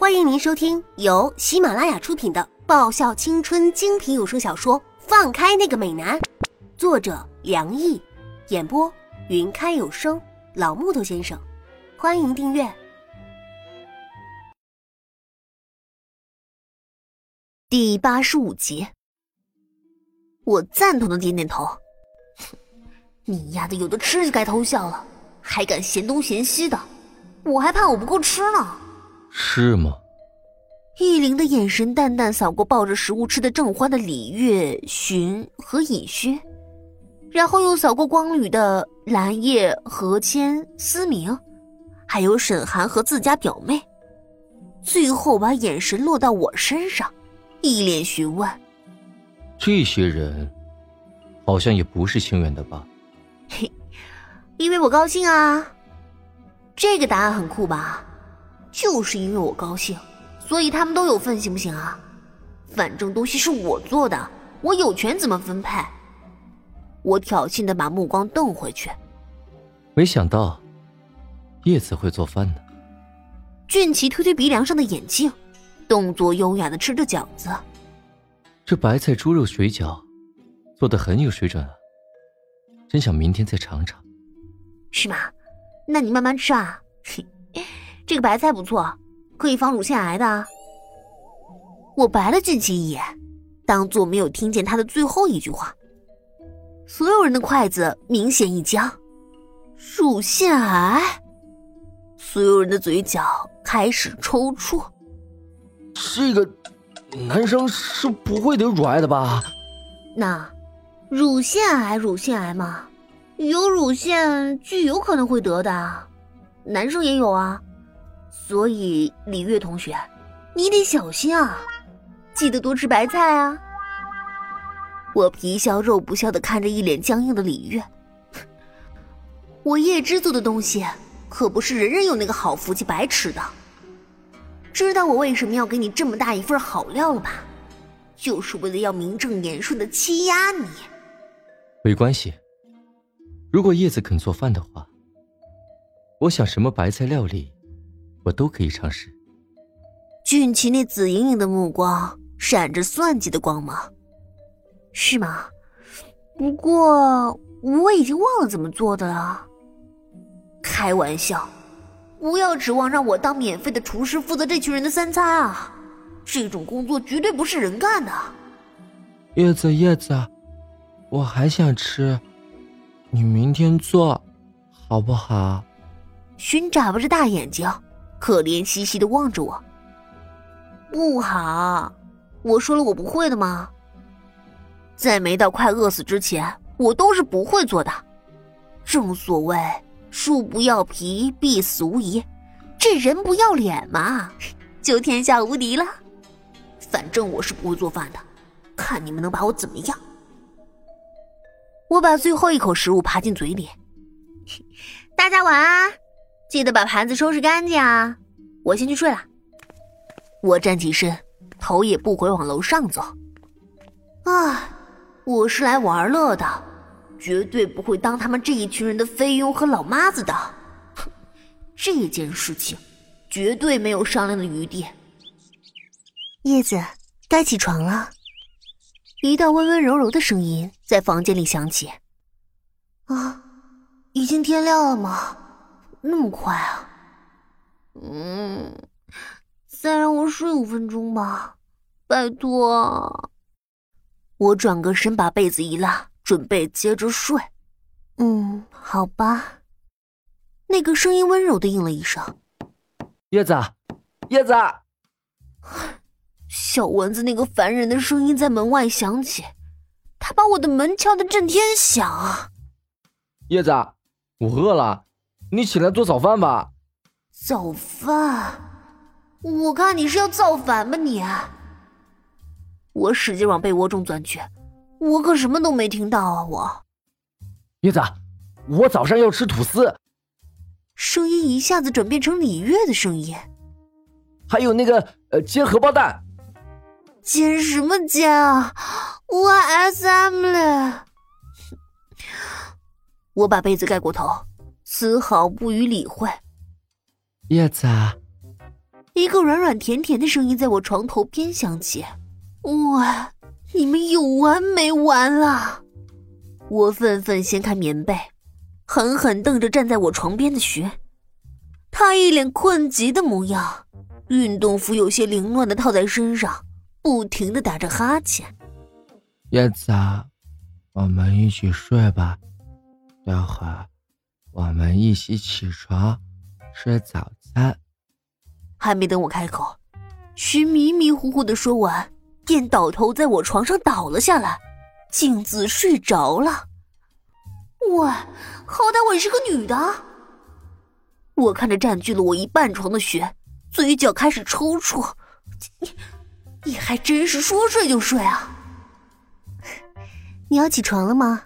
欢迎您收听由喜马拉雅出品的爆笑青春精品有声小说《放开那个美男》，作者梁毅，演播云开有声老木头先生。欢迎订阅第八十五集。我赞同的点点头。你丫的有的吃就该偷笑了，还敢嫌东嫌西的，我还怕我不够吃呢。是吗？易灵的眼神淡淡扫过抱着食物吃的正欢的李月、寻和尹轩，然后又扫过光旅的蓝叶、何谦、思明，还有沈寒和自家表妹，最后把眼神落到我身上，一脸询问：“这些人，好像也不是清远的吧？”嘿，因为我高兴啊！这个答案很酷吧？就是因为我高兴，所以他们都有份，行不行啊？反正东西是我做的，我有权怎么分配。我挑衅的把目光瞪回去。没想到，叶子会做饭呢。俊奇推推鼻梁上的眼镜，动作优雅的吃着饺子。这白菜猪肉水饺，做的很有水准啊。真想明天再尝尝，是吗？那你慢慢吃啊。这个白菜不错，可以防乳腺癌的。我白了俊奇一眼，当做没有听见他的最后一句话。所有人的筷子明显一僵。乳腺癌，所有人的嘴角开始抽搐。这个男生是不会得乳癌的吧？那。乳腺癌，乳腺癌嘛，有乳腺就有可能会得的，男生也有啊，所以李月同学，你得小心啊，记得多吃白菜啊。我皮笑肉不笑的看着一脸僵硬的李月，我叶芝做的东西可不是人人有那个好福气白吃的，知道我为什么要给你这么大一份好料了吧？就是为了要名正言顺的欺压你。没关系，如果叶子肯做饭的话，我想什么白菜料理，我都可以尝试。俊奇那紫莹莹的目光闪着算计的光芒，是吗？不过我已经忘了怎么做的了。开玩笑，不要指望让我当免费的厨师，负责这群人的三餐啊！这种工作绝对不是人干的。叶子，叶子。我还想吃，你明天做，好不好？寻眨巴着大眼睛，可怜兮兮的望着我。不好，我说了我不会的吗？在没到快饿死之前，我都是不会做的。正所谓树不要皮，必死无疑。这人不要脸嘛，就天下无敌了。反正我是不会做饭的，看你们能把我怎么样。我把最后一口食物扒进嘴里，大家晚安，记得把盘子收拾干净啊！我先去睡了。我站起身，头也不回往楼上走。啊，我是来玩乐的，绝对不会当他们这一群人的菲佣和老妈子的。哼，这件事情绝对没有商量的余地。叶子，该起床了。一道温温柔柔的声音在房间里响起。啊，已经天亮了吗？那么快啊！嗯，再让我睡五分钟吧，拜托。我转个身，把被子一拉，准备接着睡。嗯，好吧。那个声音温柔的应了一声：“叶子，叶子。”小蚊子那个烦人的声音在门外响起，他把我的门敲得震天响。叶子，我饿了，你起来做早饭吧。早饭？我看你是要造反吧你！我使劲往被窝中钻去，我可什么都没听到啊！我，叶子，我早上要吃吐司。声音一下子转变成李月的声音，还有那个呃煎荷包蛋。煎什么煎啊！我 S M 了。我把被子盖过头，丝毫不予理会。叶子，一个软软甜甜的声音在我床头边响起：“哇，你们有完没完了？”我愤愤掀开棉被，狠狠瞪着站在我床边的徐。他一脸困极的模样，运动服有些凌乱的套在身上，不停的打着哈欠。叶子，我们一起睡吧，待会儿我们一起起床吃早餐。还没等我开口，徐迷迷糊糊的说完，便倒头在我床上倒了下来，径自睡着了。喂，好歹我也是个女的。我看着占据了我一半床的雪，嘴角开始抽搐。你，你还真是说睡就睡啊！你要起床了吗？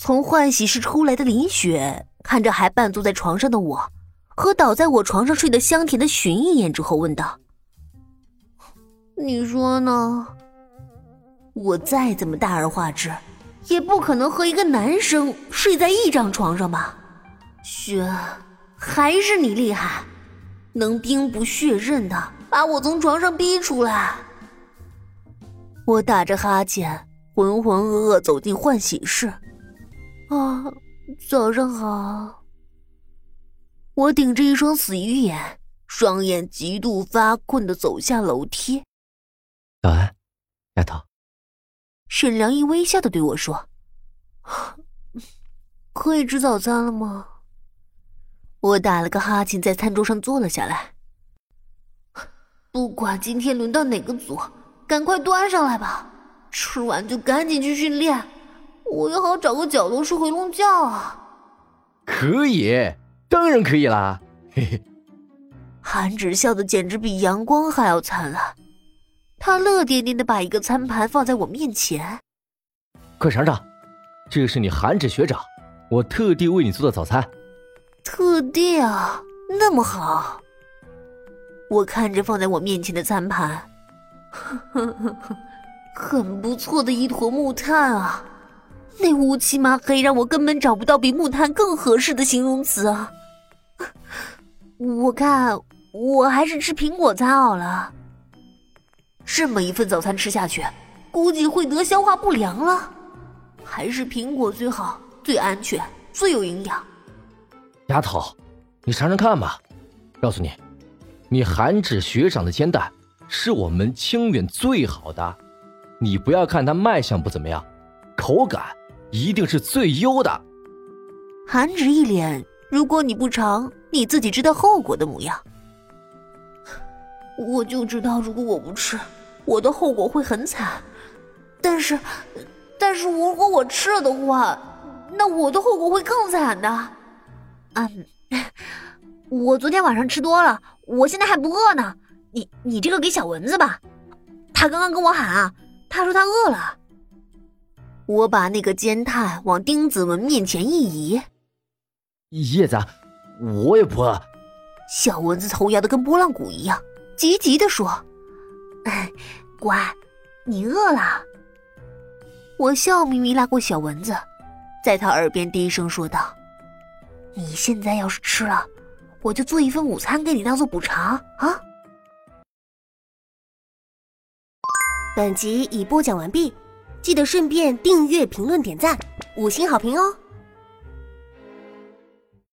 从换洗室出来的林雪看着还半坐在床上的我，和倒在我床上睡得香甜的寻一眼之后问道：“你说呢？我再怎么大而化之，也不可能和一个男生睡在一张床上吧？雪。”还是你厉害，能兵不血刃的把我从床上逼出来。我打着哈欠，浑浑噩噩走进换洗室。啊，早上好。我顶着一双死鱼眼，双眼极度发困的走下楼梯。早安，丫头。沈良一微笑的对我说：“可以吃早餐了吗？”我打了个哈欠，在餐桌上坐了下来。不管今天轮到哪个组，赶快端上来吧！吃完就赶紧去训练，我也好找个角落睡回笼觉啊！可以，当然可以啦！嘿嘿。韩芷笑的简直比阳光还要灿烂，他乐颠颠的把一个餐盘放在我面前，快尝尝，这是你韩芷学长，我特地为你做的早餐。特地啊，那么好。我看着放在我面前的餐盘，很不错的一坨木炭啊，那乌漆麻黑，让我根本找不到比木炭更合适的形容词啊。我看我还是吃苹果餐好了。这么一份早餐吃下去，估计会得消化不良了。还是苹果最好，最安全，最有营养。丫头，你尝尝看吧。告诉你，你韩芷学长的煎蛋是我们清远最好的。你不要看它卖相不怎么样，口感一定是最优的。韩芷一脸“如果你不尝，你自己知道后果”的模样。我就知道，如果我不吃，我的后果会很惨。但是，但是如果我吃了的话，那我的后果会更惨的。嗯，我昨天晚上吃多了，我现在还不饿呢。你你这个给小蚊子吧，他刚刚跟我喊啊，他说他饿了。我把那个煎炭往丁子文面前一移，叶子，我也不饿。小蚊子头摇的跟拨浪鼓一样，急急的说：“ 乖，你饿了。”我笑眯眯拉过小蚊子，在他耳边低声说道。你现在要是吃了，我就做一份午餐给你当做补偿啊！本集已播讲完毕，记得顺便订阅、评论、点赞、五星好评哦！